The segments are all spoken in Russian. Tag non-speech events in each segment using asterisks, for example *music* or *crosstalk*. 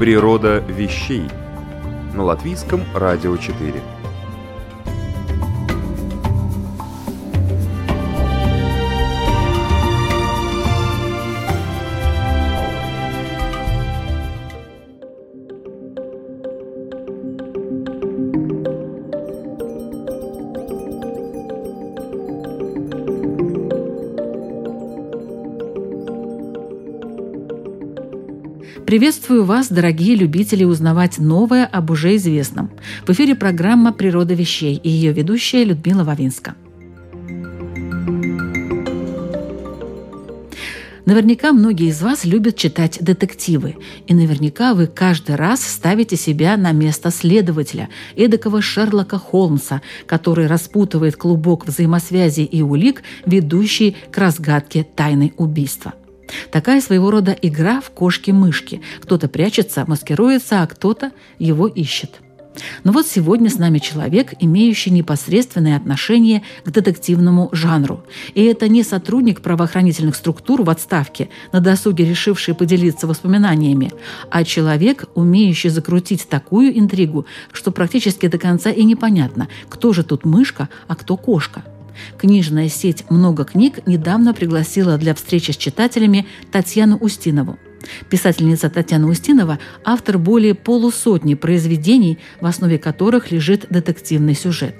Природа вещей на латвийском радио 4. Приветствую вас, дорогие любители узнавать новое об уже известном. В эфире программа «Природа вещей» и ее ведущая Людмила Вавинска. Наверняка многие из вас любят читать детективы, и наверняка вы каждый раз ставите себя на место следователя, эдакого Шерлока Холмса, который распутывает клубок взаимосвязи и улик, ведущий к разгадке тайны убийства. Такая своего рода игра в кошки-мышки. Кто-то прячется, маскируется, а кто-то его ищет. Но вот сегодня с нами человек, имеющий непосредственное отношение к детективному жанру. И это не сотрудник правоохранительных структур в отставке, на досуге решивший поделиться воспоминаниями, а человек, умеющий закрутить такую интригу, что практически до конца и непонятно, кто же тут мышка, а кто кошка. Книжная сеть «Много книг» недавно пригласила для встречи с читателями Татьяну Устинову. Писательница Татьяна Устинова – автор более полусотни произведений, в основе которых лежит детективный сюжет.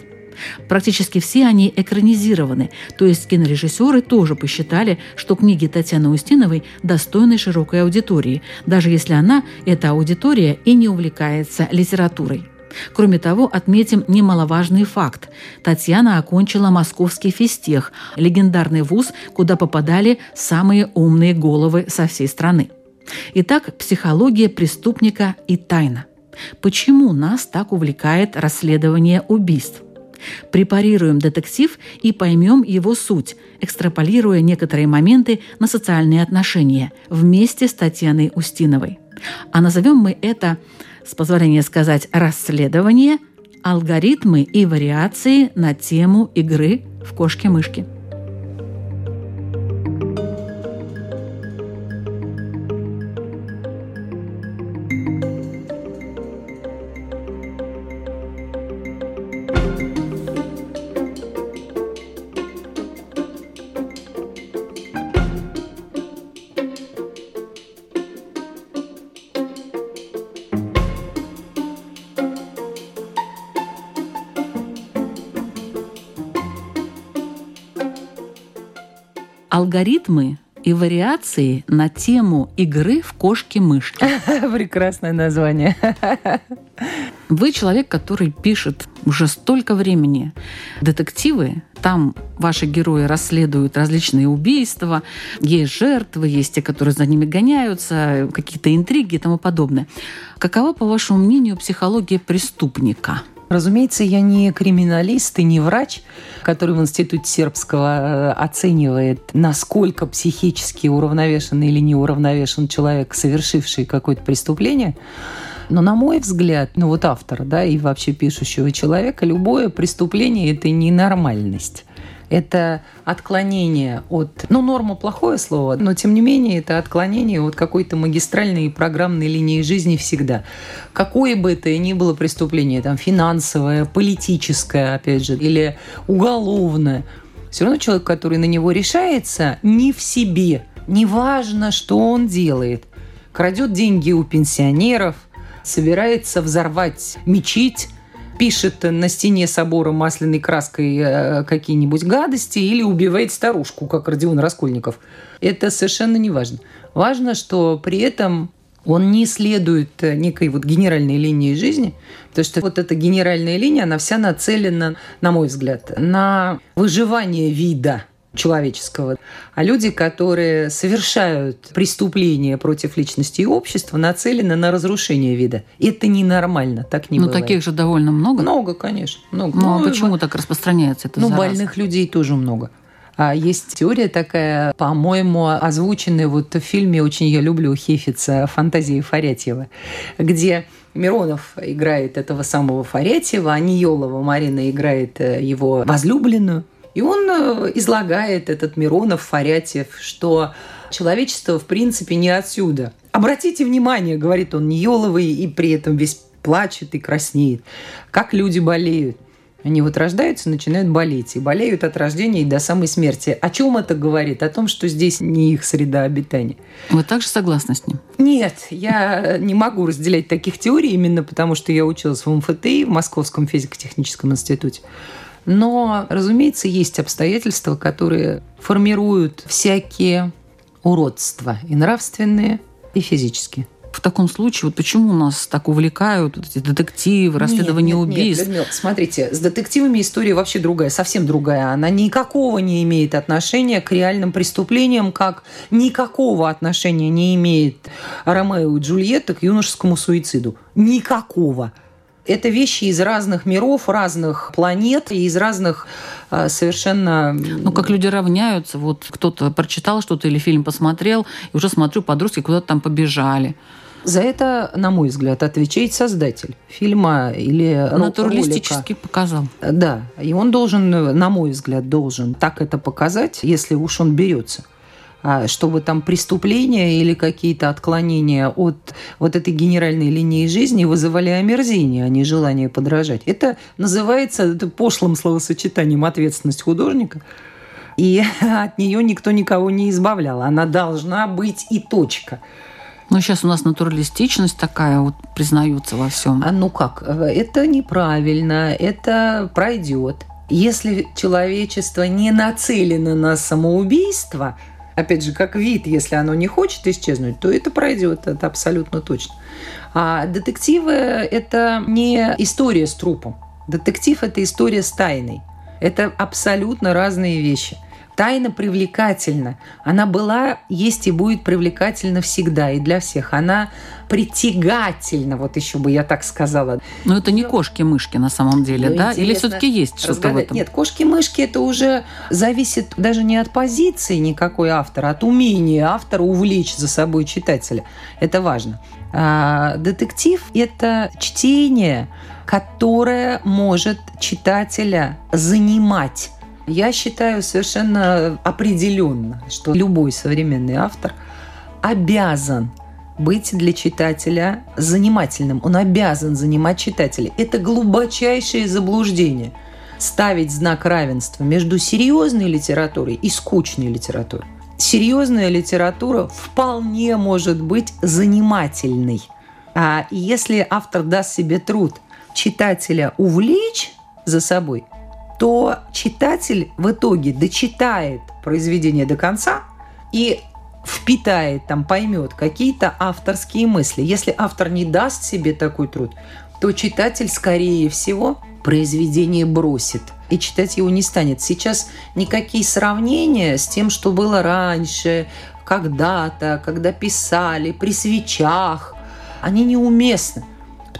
Практически все они экранизированы, то есть кинорежиссеры тоже посчитали, что книги Татьяны Устиновой достойны широкой аудитории, даже если она, эта аудитория, и не увлекается литературой. Кроме того, отметим немаловажный факт. Татьяна окончила московский физтех, легендарный вуз, куда попадали самые умные головы со всей страны. Итак, психология преступника и тайна. Почему нас так увлекает расследование убийств? Препарируем детектив и поймем его суть, экстраполируя некоторые моменты на социальные отношения вместе с Татьяной Устиновой. А назовем мы это с позволения сказать, расследование, алгоритмы и вариации на тему игры в кошки-мышки. Алгоритмы и вариации на тему игры в кошки-мышки. *laughs* Прекрасное название. *laughs* Вы человек, который пишет уже столько времени детективы. Там ваши герои расследуют различные убийства, есть жертвы, есть те, которые за ними гоняются, какие-то интриги и тому подобное. Какова, по вашему мнению, психология преступника? Разумеется, я не криминалист и не врач, который в Институте сербского э, оценивает, насколько психически уравновешен или неуравновешен человек, совершивший какое-то преступление. Но на мой взгляд, ну вот автора, да, и вообще пишущего человека, любое преступление – это ненормальность это отклонение от... Ну, норма – плохое слово, но тем не менее это отклонение от какой-то магистральной и программной линии жизни всегда. Какое бы это ни было преступление, там, финансовое, политическое, опять же, или уголовное, все равно человек, который на него решается, не в себе. Неважно, что он делает. Крадет деньги у пенсионеров, собирается взорвать мечеть, пишет на стене собора масляной краской э, какие-нибудь гадости или убивает старушку, как Родион Раскольников. Это совершенно не важно. Важно, что при этом он не следует некой вот генеральной линии жизни, потому что вот эта генеральная линия, она вся нацелена, на мой взгляд, на выживание вида. Человеческого, а люди, которые совершают преступления против личности и общества, нацелены на разрушение вида. Это ненормально, так не ну, бывает. таких же довольно много. Много, конечно. Много. Ну, а почему так распространяется это Ну, зараза? больных людей тоже много. А есть теория такая, по-моему, озвученная вот в фильме «Очень я люблю» Хефица «Фантазии Фарятьева», где Миронов играет этого самого Фарятьева, а Ниелова Марина играет э, его возлюбленную. И он э, излагает этот Миронов, Фарятьев, что человечество в принципе не отсюда. Обратите внимание, говорит он Ниеловый, и при этом весь плачет и краснеет, как люди болеют. Они вот рождаются, начинают болеть. И болеют от рождения и до самой смерти. О чем это говорит? О том, что здесь не их среда обитания. Вы также согласны с ним? Нет, я не могу разделять таких теорий, именно потому что я училась в МФТИ, в Московском физико-техническом институте. Но, разумеется, есть обстоятельства, которые формируют всякие уродства и нравственные, и физические. В таком случае, вот почему нас так увлекают вот эти детективы, расследования нет, нет, убийств? Нет, Людмила, смотрите, с детективами история вообще другая, совсем другая. Она никакого не имеет отношения к реальным преступлениям, как никакого отношения не имеет Ромео и Джульетта к юношескому суициду. Никакого. Это вещи из разных миров, разных планет и из разных э, совершенно... Ну, как люди равняются. Вот кто-то прочитал что-то или фильм посмотрел, и уже смотрю, подростки куда-то там побежали. За это, на мой взгляд, отвечает создатель фильма или Натуралистически ролика. показал. Да, и он должен, на мой взгляд, должен так это показать, если уж он берется а чтобы там преступления или какие-то отклонения от вот этой генеральной линии жизни вызывали омерзение, а не желание подражать. Это называется пошлым словосочетанием ответственность художника. И *laughs* от нее никто никого не избавлял. Она должна быть и точка. Ну, сейчас у нас натуралистичность такая, вот признаются во всем. А ну как? Это неправильно, это пройдет. Если человечество не нацелено на самоубийство, опять же, как вид, если оно не хочет исчезнуть, то это пройдет, это абсолютно точно. А детективы – это не история с трупом. Детектив – это история с тайной. Это абсолютно разные вещи. Тайна привлекательна. Она была, есть и будет привлекательна всегда и для всех. Она притягательна, вот еще бы я так сказала. Но это не кошки-мышки на самом деле, Ну, да? Или все-таки есть что-то в этом? Нет, кошки-мышки это уже зависит даже не от позиции никакой автора, а от умения автора увлечь за собой читателя. Это важно. А детектив – это чтение, которое может читателя занимать. Я считаю совершенно определенно, что любой современный автор обязан быть для читателя занимательным. Он обязан занимать читателя. Это глубочайшее заблуждение. Ставить знак равенства между серьезной литературой и скучной литературой. Серьезная литература вполне может быть занимательной. А если автор даст себе труд читателя увлечь за собой, то читатель в итоге дочитает произведение до конца и впитает, там поймет какие-то авторские мысли. Если автор не даст себе такой труд, то читатель, скорее всего, произведение бросит и читать его не станет. Сейчас никакие сравнения с тем, что было раньше, когда-то, когда писали, при свечах, они неуместны.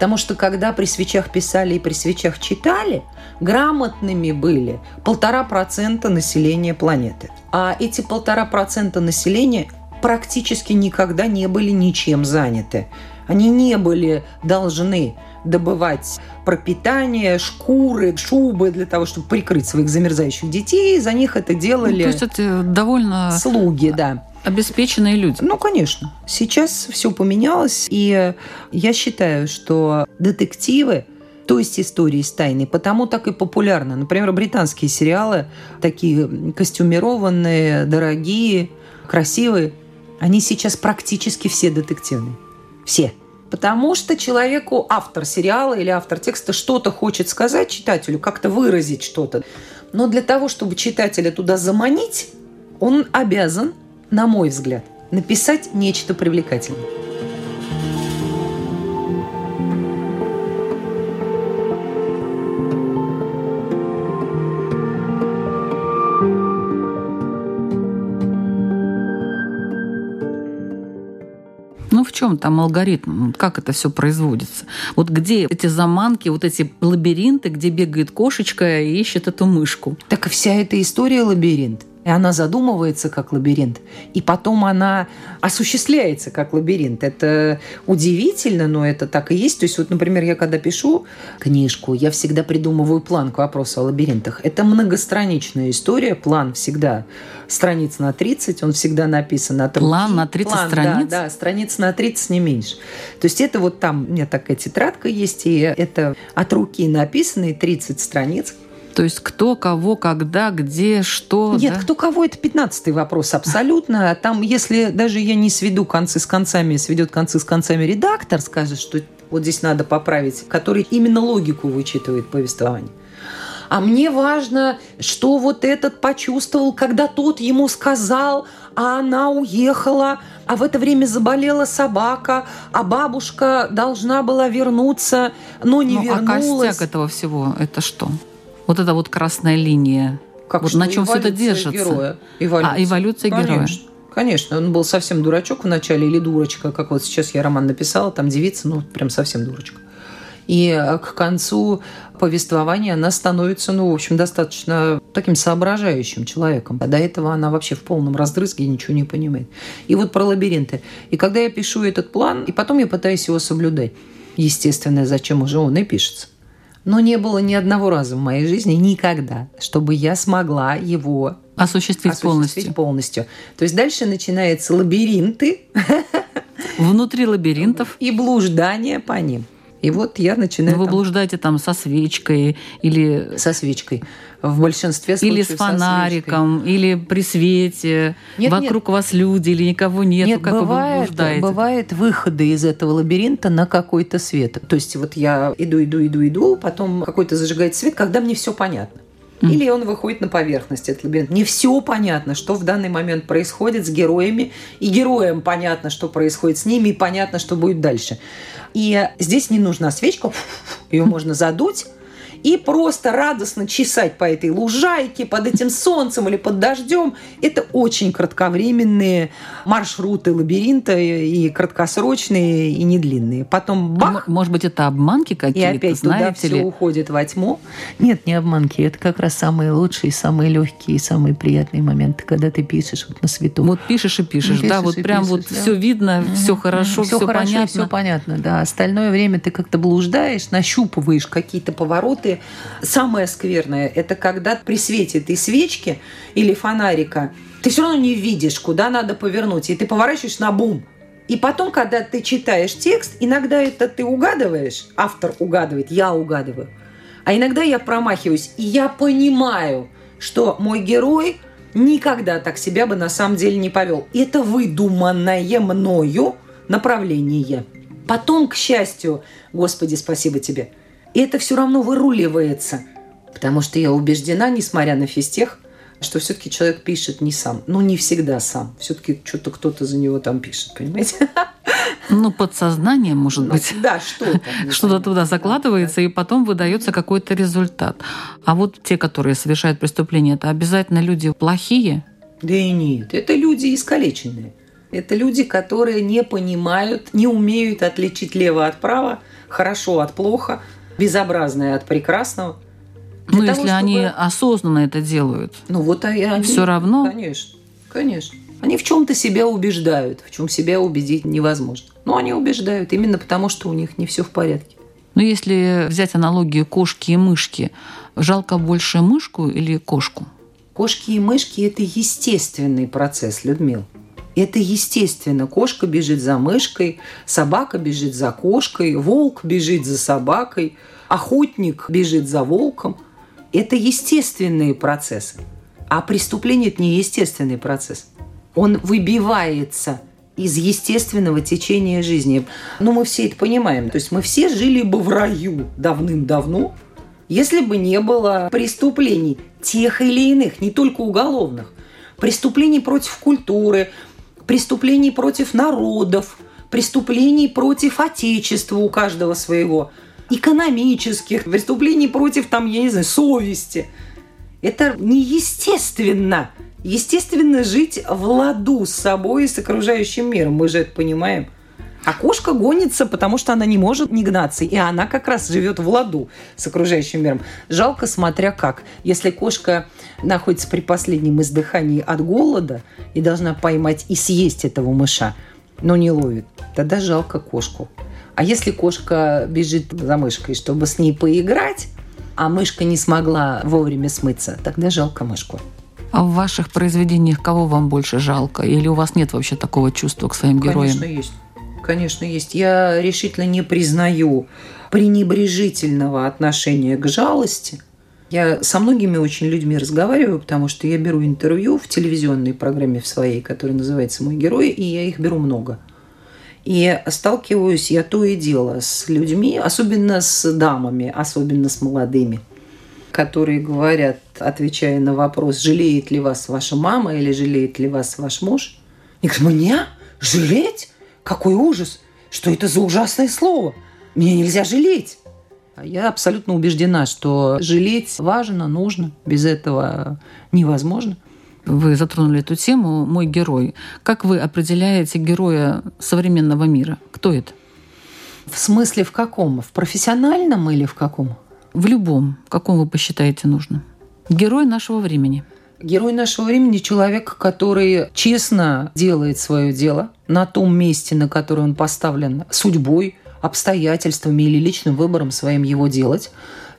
Потому что когда при свечах писали и при свечах читали, грамотными были полтора процента населения планеты. А эти полтора процента населения практически никогда не были ничем заняты. Они не были должны добывать пропитание, шкуры, шубы для того, чтобы прикрыть своих замерзающих детей. За них это делали Ну, то есть это довольно слуги, да. Обеспеченные люди. Ну, конечно. Сейчас все поменялось, и я считаю, что детективы то есть истории с тайной, потому так и популярны. Например, британские сериалы, такие костюмированные, дорогие, красивые, они сейчас практически все детективные. Все. Потому что человеку, автор сериала или автор текста, что-то хочет сказать читателю, как-то выразить что-то. Но для того, чтобы читателя туда заманить, он обязан, на мой взгляд, написать нечто привлекательное. Ну в чем там алгоритм? Как это все производится? Вот где эти заманки, вот эти лабиринты, где бегает кошечка и ищет эту мышку? Так и вся эта история лабиринт. И она задумывается как лабиринт, и потом она осуществляется как лабиринт. Это удивительно, но это так и есть. То есть, вот, например, я когда пишу книжку, я всегда придумываю план к вопросу о лабиринтах. Это многостраничная история, план всегда страниц на 30, он всегда написан на руки. План на 30 план, страниц? Да, да, страниц на 30, не меньше. То есть это вот там, у меня такая тетрадка есть, и это от руки написанные 30 страниц, то есть кто, кого, когда, где, что. Нет, да? кто, кого, это пятнадцатый вопрос абсолютно. Там, если даже я не сведу концы с концами, сведет концы с концами редактор, скажет, что вот здесь надо поправить, который именно логику вычитывает повествование. А мне важно, что вот этот почувствовал, когда тот ему сказал, а она уехала, а в это время заболела собака, а бабушка должна была вернуться, но не ну, вернулась. А костяк этого всего – это что? Вот эта вот красная линия. Как вот что? на чем все это держится? Героя. Эволюция. А, эволюция Конечно. героя. Конечно, он был совсем дурачок вначале или дурочка, как вот сейчас я роман написала, там девица, ну, прям совсем дурочка. И э, к концу повествования она становится, ну, в общем, достаточно таким соображающим человеком. А до этого она вообще в полном раздрызге ничего не понимает. И вот про лабиринты. И когда я пишу этот план, и потом я пытаюсь его соблюдать, естественно, зачем уже он и пишется. Но не было ни одного раза в моей жизни никогда, чтобы я смогла его осуществить, осуществить полностью. полностью. То есть дальше начинаются лабиринты. Внутри лабиринтов. И блуждание по ним. И вот я начинаю... Вы там... блуждаете там со свечкой или... Со свечкой. В большинстве случаев Или с фонариком, или при свете. Нет, Вокруг нет. вас люди или никого нет. Нет, как бывает, вы блуждаете? бывает выходы из этого лабиринта на какой-то свет. То есть вот я иду, иду, иду, иду, потом какой-то зажигает свет, когда мне все понятно. Или он выходит на поверхность, этот лабиринт. Не все понятно, что в данный момент происходит с героями, и героям понятно, что происходит с ними, и понятно, что будет дальше. И здесь не нужна свечка, ее можно задуть, и просто радостно чесать по этой лужайке, под этим солнцем или под дождем. Это очень кратковременные маршруты лабиринта и краткосрочные, и не длинные. Потом бах! Может быть, это обманки какие-то, И опять туда ли? все уходит во тьму. Нет, не обманки. Это как раз самые лучшие, самые легкие, самые приятные моменты, когда ты пишешь вот на свету. Вот пишешь и пишешь, пишешь да, вот прям пишешь, вот да. все видно, все хорошо, все, все хорошо, понятно. Все понятно, да. Остальное время ты как-то блуждаешь, нащупываешь какие-то повороты, моменты. Самое скверное – это когда при свете этой свечки или фонарика ты все равно не видишь, куда надо повернуть, и ты поворачиваешь на бум. И потом, когда ты читаешь текст, иногда это ты угадываешь, автор угадывает, я угадываю. А иногда я промахиваюсь, и я понимаю, что мой герой никогда так себя бы на самом деле не повел. Это выдуманное мною направление. Потом, к счастью, Господи, спасибо тебе, и это все равно выруливается. Потому что я убеждена, несмотря на физтех, что все-таки человек пишет не сам. Ну, не всегда сам. Все-таки что-то кто-то за него там пишет, понимаете? Ну, подсознание, может ну, быть. Да, что-то. Что-то туда закладывается, и потом выдается какой-то результат. А вот те, которые совершают преступления, это обязательно люди плохие? Да и нет. Это люди искалеченные. Это люди, которые не понимают, не умеют отличить лево от права, хорошо от плохо, безобразное от прекрасного. Ну, если чтобы... они осознанно это делают. Ну, вот они... Все равно? Конечно, конечно. Они в чем-то себя убеждают, в чем себя убедить невозможно. Но они убеждают именно потому, что у них не все в порядке. Но если взять аналогию кошки и мышки, жалко больше мышку или кошку? Кошки и мышки – это естественный процесс, Людмила. Это естественно. Кошка бежит за мышкой, собака бежит за кошкой, волк бежит за собакой, охотник бежит за волком. Это естественные процессы. А преступление – это не естественный процесс. Он выбивается из естественного течения жизни. Ну, мы все это понимаем. То есть мы все жили бы в раю давным-давно, если бы не было преступлений тех или иных, не только уголовных. Преступлений против культуры, преступлений против народов, преступлений против Отечества у каждого своего, экономических, преступлений против, там, я не знаю, совести. Это неестественно. Естественно жить в ладу с собой и с окружающим миром. Мы же это понимаем. А кошка гонится, потому что она не может не гнаться. И она как раз живет в ладу с окружающим миром. Жалко, смотря как. Если кошка находится при последнем издыхании от голода и должна поймать и съесть этого мыша, но не ловит, тогда жалко кошку. А если кошка бежит за мышкой, чтобы с ней поиграть, а мышка не смогла вовремя смыться, тогда жалко мышку. А в ваших произведениях кого вам больше жалко? Или у вас нет вообще такого чувства к своим героям? Конечно, есть. Конечно, есть. Я решительно не признаю пренебрежительного отношения к жалости. Я со многими очень людьми разговариваю, потому что я беру интервью в телевизионной программе в своей, которая называется «Мой герой», и я их беру много – и сталкиваюсь я то и дело с людьми, особенно с дамами, особенно с молодыми, которые говорят, отвечая на вопрос, жалеет ли вас ваша мама или жалеет ли вас ваш муж. И говорят, меня? Жалеть? Какой ужас! Что это за ужасное слово? Меня нельзя жалеть. Я абсолютно убеждена, что жалеть важно, нужно. Без этого невозможно вы затронули эту тему, мой герой. Как вы определяете героя современного мира? Кто это? В смысле в каком? В профессиональном или в каком? В любом, в каком вы посчитаете нужным. Герой нашего времени. Герой нашего времени – человек, который честно делает свое дело на том месте, на которое он поставлен судьбой, обстоятельствами или личным выбором своим его делать.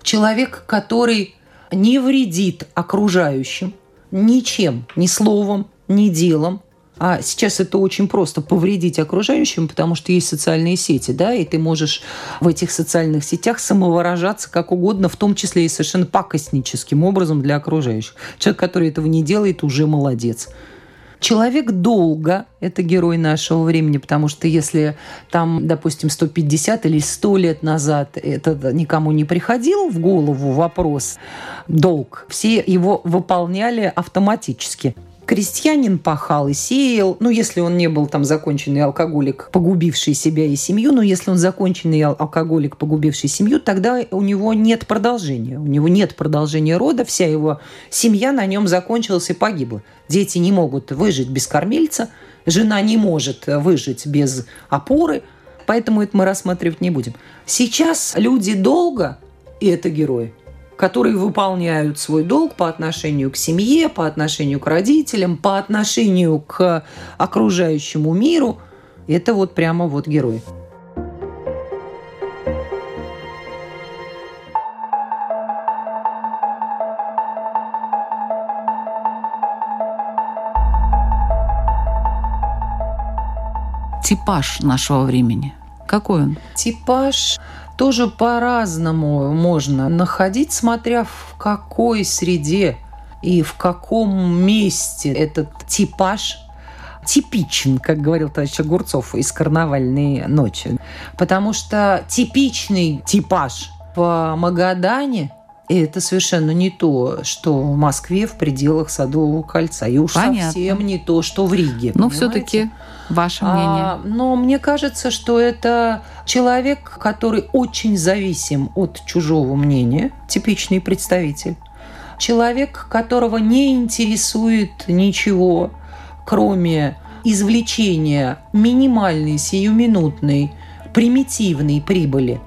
Человек, который не вредит окружающим, ничем, ни словом, ни делом. А сейчас это очень просто повредить окружающим, потому что есть социальные сети, да, и ты можешь в этих социальных сетях самовыражаться как угодно, в том числе и совершенно пакостническим образом для окружающих. Человек, который этого не делает, уже молодец. Человек долго – это герой нашего времени, потому что если там, допустим, 150 или 100 лет назад это никому не приходил в голову вопрос долг, все его выполняли автоматически крестьянин пахал и сеял, ну, если он не был там законченный алкоголик, погубивший себя и семью, но если он законченный алкоголик, погубивший семью, тогда у него нет продолжения. У него нет продолжения рода, вся его семья на нем закончилась и погибла. Дети не могут выжить без кормильца, жена не может выжить без опоры, поэтому это мы рассматривать не будем. Сейчас люди долго, и это герои, которые выполняют свой долг по отношению к семье, по отношению к родителям, по отношению к окружающему миру. Это вот прямо вот герой. Типаж нашего времени. Какой он? Типаж тоже по-разному можно находить, смотря в какой среде и в каком месте этот типаж типичен, как говорил товарищ Огурцов из «Карнавальной ночи». Потому что типичный типаж в Магадане это совершенно не то, что в Москве в пределах Садового кольца. И уж Понятно. совсем не то, что в Риге. Но все-таки ваше мнение. А, но мне кажется, что это человек, который очень зависим от чужого мнения, типичный представитель. Человек, которого не интересует ничего, кроме извлечения минимальной, сиюминутной, примитивной прибыли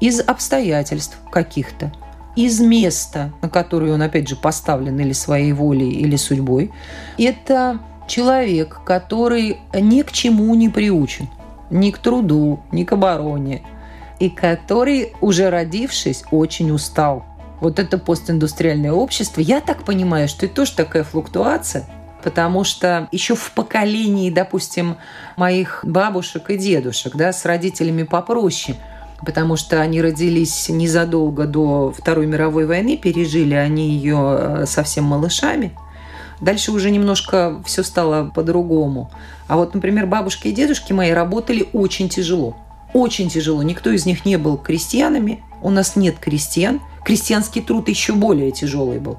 из обстоятельств каких-то – из места, на которое он, опять же, поставлен или своей волей, или судьбой. Это человек, который ни к чему не приучен, ни к труду, ни к обороне, и который, уже родившись, очень устал. Вот это постиндустриальное общество, я так понимаю, что это тоже такая флуктуация, потому что еще в поколении, допустим, моих бабушек и дедушек, да, с родителями попроще – потому что они родились незадолго до Второй мировой войны, пережили они ее э, совсем малышами. Дальше уже немножко все стало по-другому. А вот, например, бабушки и дедушки мои работали очень тяжело. Очень тяжело. Никто из них не был крестьянами. У нас нет крестьян. Крестьянский труд еще более тяжелый был.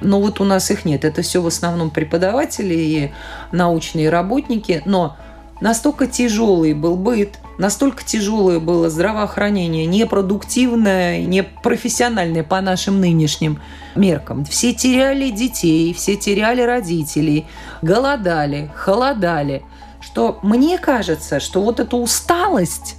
Но вот у нас их нет. Это все в основном преподаватели и научные работники. Но настолько тяжелый был быт, Настолько тяжелое было здравоохранение, непродуктивное, непрофессиональное по нашим нынешним меркам. Все теряли детей, все теряли родителей, голодали, холодали. Что мне кажется, что вот эта усталость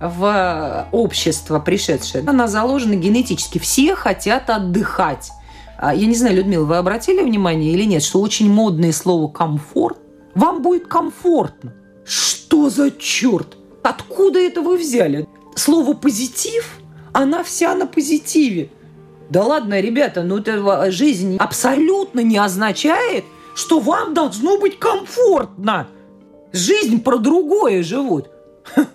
в общество пришедшее, она заложена генетически. Все хотят отдыхать. А, я не знаю, Людмила, вы обратили внимание или нет, что очень модное слово «комфорт». Вам будет комфортно. Что за черт? Откуда это вы взяли? Слово «позитив», она вся на позитиве. Да ладно, ребята, ну это жизнь абсолютно не означает, что вам должно быть комфортно. Жизнь про другое живут.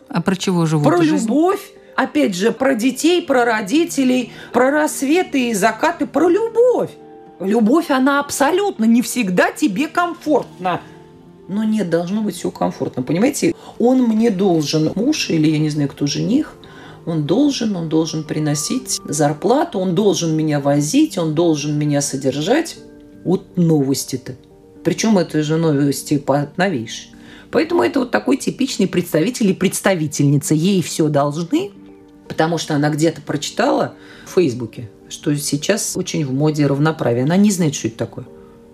А про чего живут? Про жизнь? любовь. Опять же, про детей, про родителей, про рассветы и закаты, про любовь. Любовь, она абсолютно не всегда тебе комфортна. Но нет, должно быть все комфортно. Понимаете, он мне должен, муж или я не знаю, кто жених, он должен, он должен приносить зарплату, он должен меня возить, он должен меня содержать. Вот новости-то. Причем это же новости новейшие. Поэтому это вот такой типичный представитель и представительница. Ей все должны, потому что она где-то прочитала в Фейсбуке, что сейчас очень в моде равноправие. Она не знает, что это такое.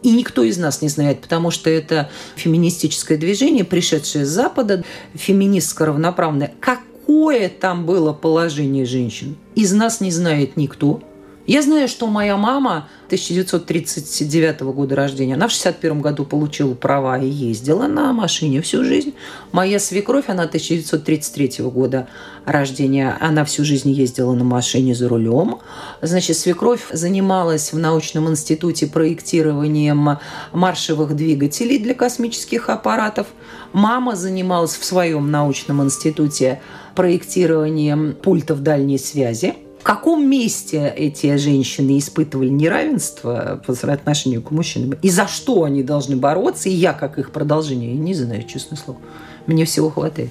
И никто из нас не знает, потому что это феминистическое движение, пришедшее с Запада, феминистско-равноправное. Какое там было положение женщин? Из нас не знает никто. Я знаю, что моя мама 1939 года рождения, она в 61 году получила права и ездила на машине всю жизнь. Моя свекровь, она 1933 года рождения, она всю жизнь ездила на машине за рулем. Значит, свекровь занималась в научном институте проектированием маршевых двигателей для космических аппаратов. Мама занималась в своем научном институте проектированием пультов дальней связи. В каком месте эти женщины испытывали неравенство по отношению к мужчинам? И за что они должны бороться? И я, как их продолжение, не знаю, честное слово. Мне всего хватает.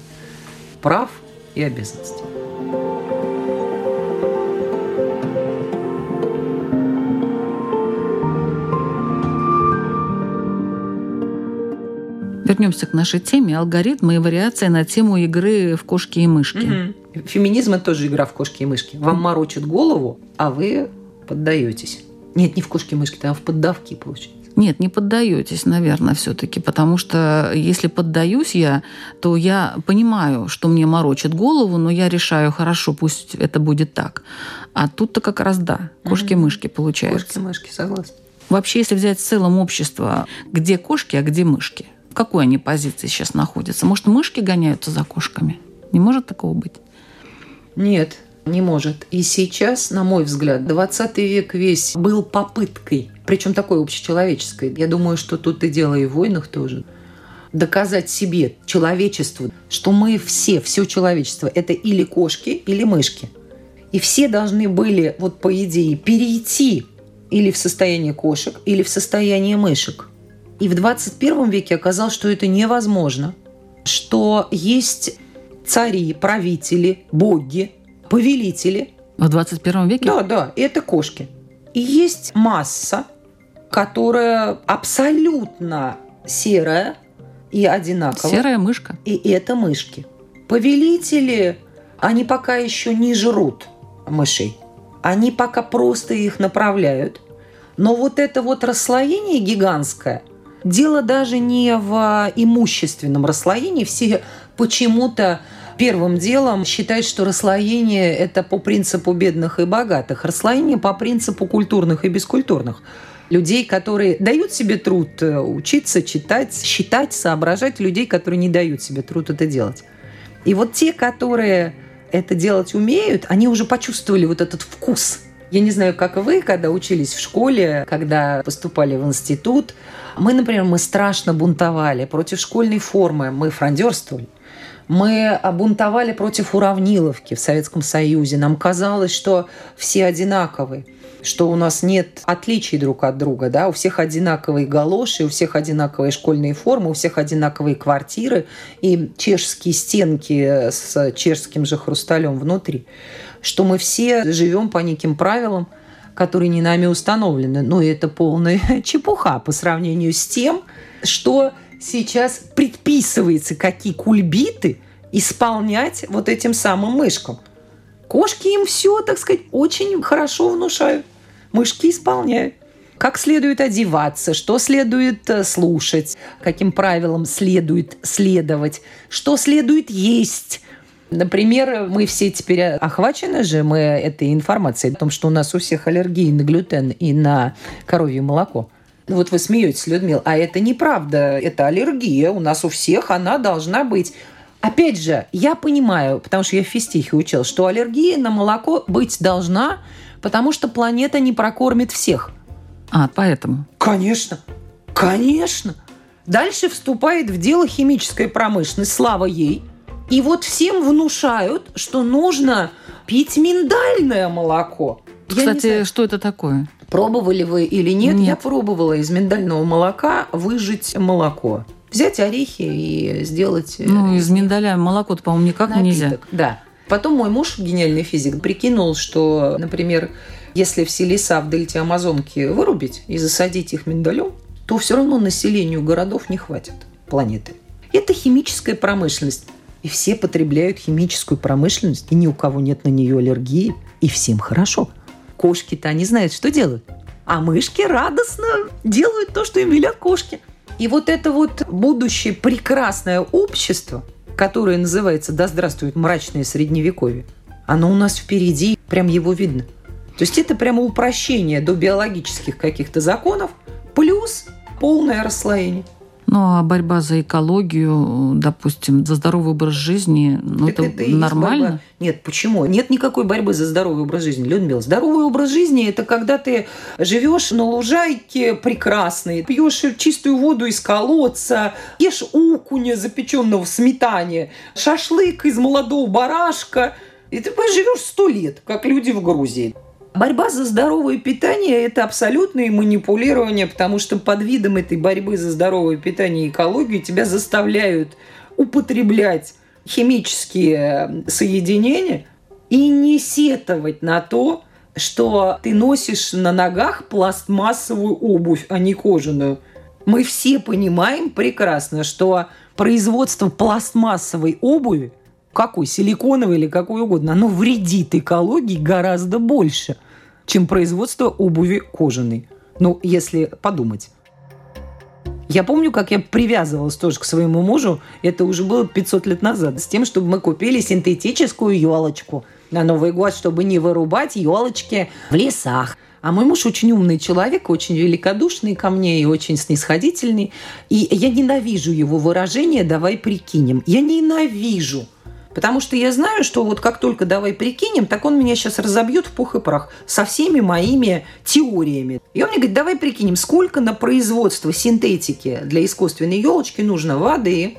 Прав и обязанностей. Вернемся к нашей теме. Алгоритмы и вариации на тему игры в кошки и мышки. Угу. Феминизм – это тоже игра в кошки и мышки. Вам морочат голову, а вы поддаетесь. Нет, не в кошки и мышки, там в поддавки получается. Нет, не поддаетесь, наверное, все-таки, потому что если поддаюсь я, то я понимаю, что мне морочит голову, но я решаю, хорошо, пусть это будет так. А тут-то как раз да, кошки-мышки получается. Кошки-мышки, согласна. Вообще, если взять в целом общество, где кошки, а где мышки – в какой они позиции сейчас находятся? Может, мышки гоняются за кошками? Не может такого быть? Нет, не может. И сейчас, на мой взгляд, 20 век весь был попыткой, причем такой общечеловеческой. Я думаю, что тут и дело и в войнах тоже. Доказать себе, человечеству, что мы все, все человечество, это или кошки, или мышки. И все должны были, вот по идее, перейти или в состояние кошек, или в состояние мышек. И в 21 веке оказалось, что это невозможно, что есть цари, правители, боги, повелители. В 21 веке? Да, да, это кошки. И есть масса, которая абсолютно серая и одинаковая. Серая мышка. И это мышки. Повелители, они пока еще не жрут мышей. Они пока просто их направляют. Но вот это вот расслоение гигантское, Дело даже не в имущественном расслоении. Все почему-то первым делом считают, что расслоение – это по принципу бедных и богатых. Расслоение по принципу культурных и бескультурных. Людей, которые дают себе труд э, учиться, читать, считать, соображать, людей, которые не дают себе труд это делать. И вот те, которые это делать умеют, они уже почувствовали вот этот вкус. Я не знаю, как вы, когда учились в школе, когда поступали в институт, мы, например, мы страшно бунтовали против школьной формы, мы фрондерствовали. Мы бунтовали против уравниловки в Советском Союзе. Нам казалось, что все одинаковые что у нас нет отличий друг от друга, да, у всех одинаковые галоши, у всех одинаковые школьные формы, у всех одинаковые квартиры и чешские стенки с чешским же хрусталем внутри, что мы все живем по неким правилам, которые не нами установлены. Но это полная *laughs* чепуха по сравнению с тем, что сейчас предписывается, какие кульбиты исполнять вот этим самым мышкам. Кошки им все, так сказать, очень хорошо внушают. Мышки исполняют. Как следует одеваться, что следует э, слушать, каким правилам следует следовать, что следует есть. Например, мы все теперь охвачены же мы этой информацией о том, что у нас у всех аллергии на глютен и на коровье молоко. Вот вы смеетесь, Людмила, а это неправда, это аллергия, у нас у всех она должна быть. Опять же, я понимаю, потому что я в физтехе учил, что аллергия на молоко быть должна, потому что планета не прокормит всех. А, поэтому? Конечно, конечно. Дальше вступает в дело химическая промышленность, слава ей. И вот всем внушают, что нужно пить миндальное молоко. Кстати, что это такое? Пробовали вы или нет? нет? Я пробовала из миндального молока выжать молоко взять орехи и сделать... Э, ну, из миндаля молоко по-моему, никак напиток. нельзя. Да. Потом мой муж, гениальный физик, прикинул, что, например, если все леса в дельте Амазонки вырубить и засадить их миндалем, то все равно населению городов не хватит планеты. Это химическая промышленность. И все потребляют химическую промышленность, и ни у кого нет на нее аллергии, и всем хорошо. Кошки-то они знают, что делают. А мышки радостно делают то, что им велят кошки. И вот это вот будущее прекрасное общество, которое называется «Да здравствует мрачное средневековье», оно у нас впереди, прям его видно. То есть это прямо упрощение до биологических каких-то законов, плюс полное расслоение – ну, а борьба за экологию, допустим, за здоровый образ жизни, ну, это, это, это нормально? Нет, почему? Нет никакой борьбы за здоровый образ жизни, Людмила. Здоровый образ жизни – это когда ты живешь на лужайке прекрасной, пьешь чистую воду из колодца, ешь укуня, запеченного в сметане, шашлык из молодого барашка, и ты живешь сто лет, как люди в Грузии. Борьба за здоровое питание – это абсолютное манипулирование, потому что под видом этой борьбы за здоровое питание и экологию тебя заставляют употреблять химические соединения и не сетовать на то, что ты носишь на ногах пластмассовую обувь, а не кожаную. Мы все понимаем прекрасно, что производство пластмассовой обуви какой, силиконовый или какой угодно, оно вредит экологии гораздо больше, чем производство обуви кожаной. Ну, если подумать. Я помню, как я привязывалась тоже к своему мужу, это уже было 500 лет назад, с тем, чтобы мы купили синтетическую елочку на Новый год, чтобы не вырубать елочки в лесах. А мой муж очень умный человек, очень великодушный ко мне и очень снисходительный. И я ненавижу его выражение «давай прикинем». Я ненавижу – Потому что я знаю, что вот как только давай прикинем, так он меня сейчас разобьет в пух и прах со всеми моими теориями. И он мне говорит, давай прикинем, сколько на производство синтетики для искусственной елочки нужно воды,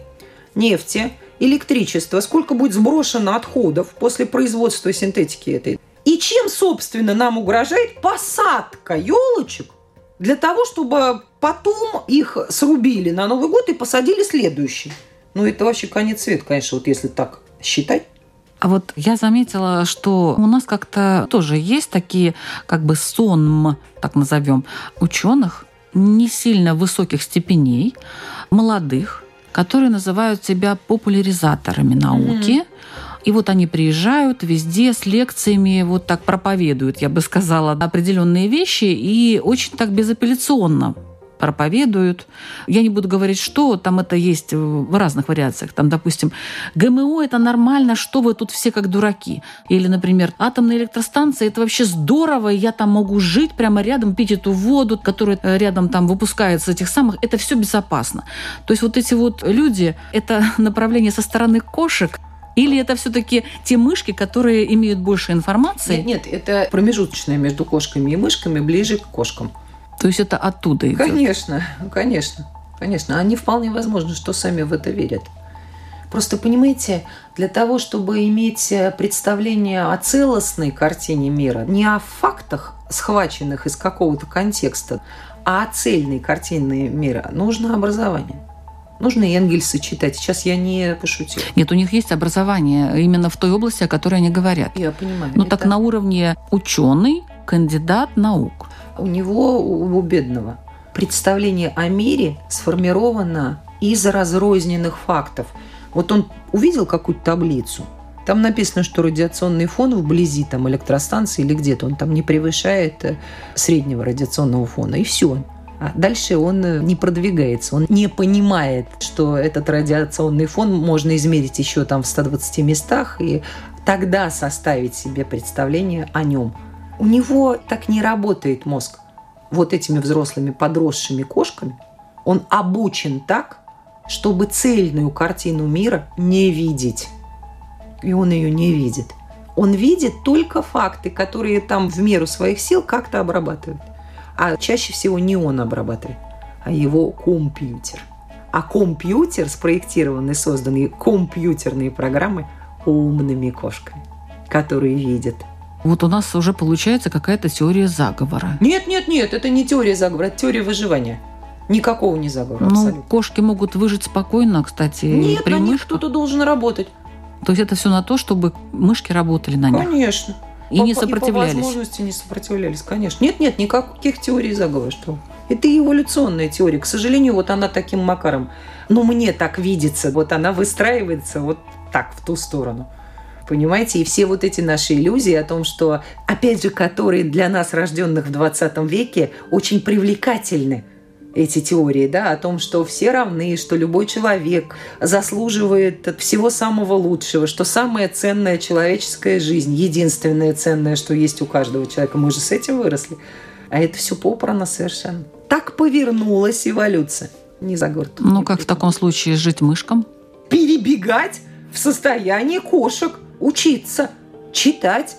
нефти, электричества, сколько будет сброшено отходов после производства синтетики этой. И чем, собственно, нам угрожает посадка елочек для того, чтобы потом их срубили на Новый год и посадили следующий. Ну, это вообще конец света, конечно, вот если так считать. А вот я заметила, что у нас как-то тоже есть такие как бы сонм, так назовем, ученых не сильно высоких степеней, молодых, которые называют себя популяризаторами науки. Mm-hmm. И вот они приезжают везде с лекциями, вот так проповедуют, я бы сказала, определенные вещи и очень так безапелляционно проповедуют. Я не буду говорить, что там это есть в разных вариациях. Там, допустим, ГМО – это нормально, что вы тут все как дураки. Или, например, атомная электростанция – это вообще здорово, я там могу жить прямо рядом, пить эту воду, которая э, рядом там выпускается этих самых. Это все безопасно. То есть вот эти вот люди – это *laughs* направление со стороны кошек, или это все-таки те мышки, которые имеют больше информации? Нет, нет, это промежуточное между кошками и мышками, ближе к кошкам. То есть это оттуда идет? Конечно, конечно, конечно. Они вполне возможно, что сами в это верят. Просто понимаете, для того, чтобы иметь представление о целостной картине мира, не о фактах, схваченных из какого-то контекста, а о цельной картине мира, нужно образование. Нужно Энгельса читать. Сейчас я не пошутила. Нет, у них есть образование именно в той области, о которой они говорят. Я понимаю. Ну так на уровне ученый, кандидат наук у него, у бедного, представление о мире сформировано из разрозненных фактов. Вот он увидел какую-то таблицу, там написано, что радиационный фон вблизи там, электростанции или где-то, он там не превышает э, среднего радиационного фона, и все. А дальше он э, не продвигается, он не понимает, что этот радиационный фон можно измерить еще там в 120 местах, и тогда составить себе представление о нем. У него так не работает мозг. Вот этими взрослыми подросшими кошками он обучен так, чтобы цельную картину мира не видеть и он ее не видит. Он видит только факты, которые там в меру своих сил как-то обрабатывает. А чаще всего не он обрабатывает, а его компьютер. А компьютер спроектированный, созданный компьютерные программы умными кошками, которые видят. Вот у нас уже получается какая-то теория заговора. Нет, нет, нет, это не теория заговора, это теория выживания. Никакого не заговора. Ну, абсолютно. кошки могут выжить спокойно, кстати. Нет, при на них кто-то должен работать. То есть это все на то, чтобы мышки работали на них? Конечно. И по, не сопротивлялись? И по возможности не сопротивлялись, конечно. Нет, нет, никаких теорий заговора, что это эволюционная теория. К сожалению, вот она таким макаром, ну, мне так видится, вот она выстраивается вот так, в ту сторону. Понимаете? И все вот эти наши иллюзии о том, что, опять же, которые для нас, рожденных в 20 веке, очень привлекательны – эти теории, да, о том, что все равны, что любой человек заслуживает всего самого лучшего, что самая ценная человеческая жизнь, единственное ценное, что есть у каждого человека. Мы же с этим выросли. А это все попрано совершенно. Так повернулась эволюция. Не заговор. Ну, как в таком случае жить мышкам? Перебегать в состоянии кошек, учиться, читать,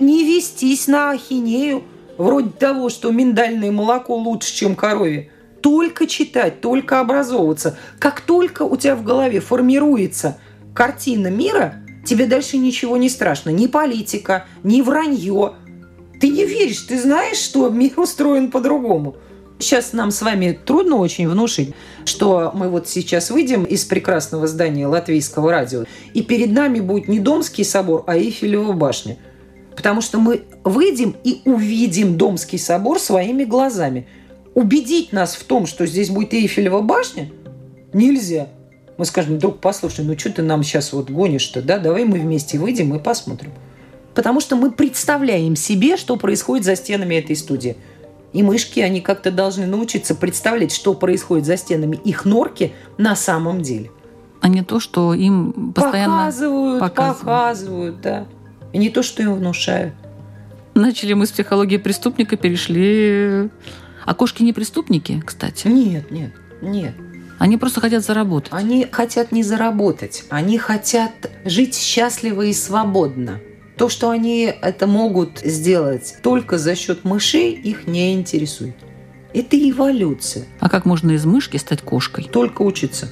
не вестись на ахинею, вроде того, что миндальное молоко лучше, чем коровье только читать, только образовываться. Как только у тебя в голове формируется картина мира, тебе дальше ничего не страшно. Ни политика, ни вранье. Ты не веришь, ты знаешь, что мир устроен по-другому. Сейчас нам с вами трудно очень внушить, что мы вот сейчас выйдем из прекрасного здания латвийского радио, и перед нами будет не Домский собор, а Эйфелева башня. Потому что мы выйдем и увидим Домский собор своими глазами – убедить нас в том, что здесь будет Эйфелева башня, нельзя. Мы скажем, друг, послушай, ну что ты нам сейчас вот гонишь-то, да? Давай мы вместе выйдем и посмотрим. Потому что мы представляем себе, что происходит за стенами этой студии. И мышки, они как-то должны научиться представлять, что происходит за стенами их норки на самом деле. А не то, что им постоянно показывают, показывают, показывают да. И не то, что им внушают. Начали мы с психологии преступника, перешли а кошки не преступники, кстати? Нет, нет, нет. Они просто хотят заработать. Они хотят не заработать. Они хотят жить счастливо и свободно. То, что они это могут сделать только за счет мышей, их не интересует. Это эволюция. А как можно из мышки стать кошкой? Только учиться.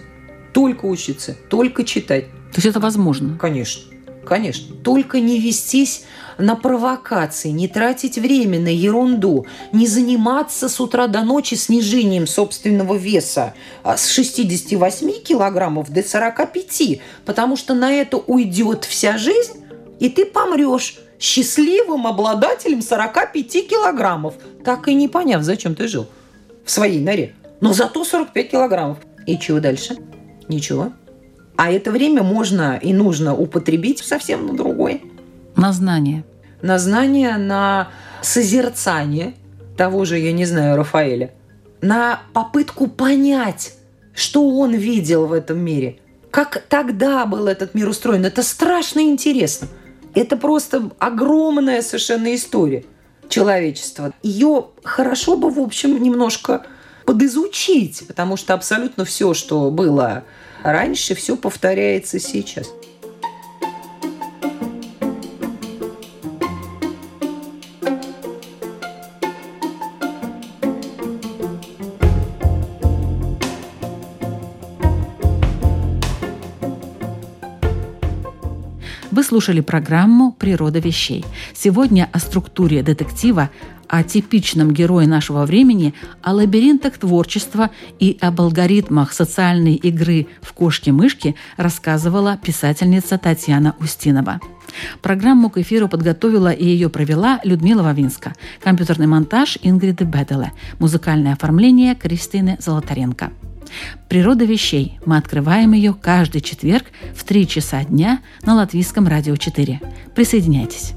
Только учиться. Только читать. То есть это возможно? Конечно. Конечно. Только не вестись на провокации, не тратить время на ерунду, не заниматься с утра до ночи снижением собственного веса а, с 68 килограммов до 45, потому что на это уйдет вся жизнь, и ты помрешь счастливым обладателем 45 килограммов, так и не поняв, зачем ты жил в своей норе. Но зато 45 килограммов. И чего дальше? Ничего. А это время можно и нужно употребить совсем на другое. На знание. На знание, на созерцание того же, я не знаю, Рафаэля. На попытку понять, что он видел в этом мире. Как тогда был этот мир устроен. Это страшно интересно. Это просто огромная совершенно история человечества. Ее хорошо бы, в общем, немножко подизучить, потому что абсолютно все, что было раньше, все повторяется сейчас. Слушали программу «Природа вещей». Сегодня о структуре детектива, о типичном герое нашего времени, о лабиринтах творчества и об алгоритмах социальной игры в кошки-мышки рассказывала писательница Татьяна Устинова. Программу к эфиру подготовила и ее провела Людмила Вавинска. Компьютерный монтаж Ингриды Беделе. Музыкальное оформление Кристины Золотаренко. «Природа вещей». Мы открываем ее каждый четверг в 3 часа дня на Латвийском радио 4. Присоединяйтесь.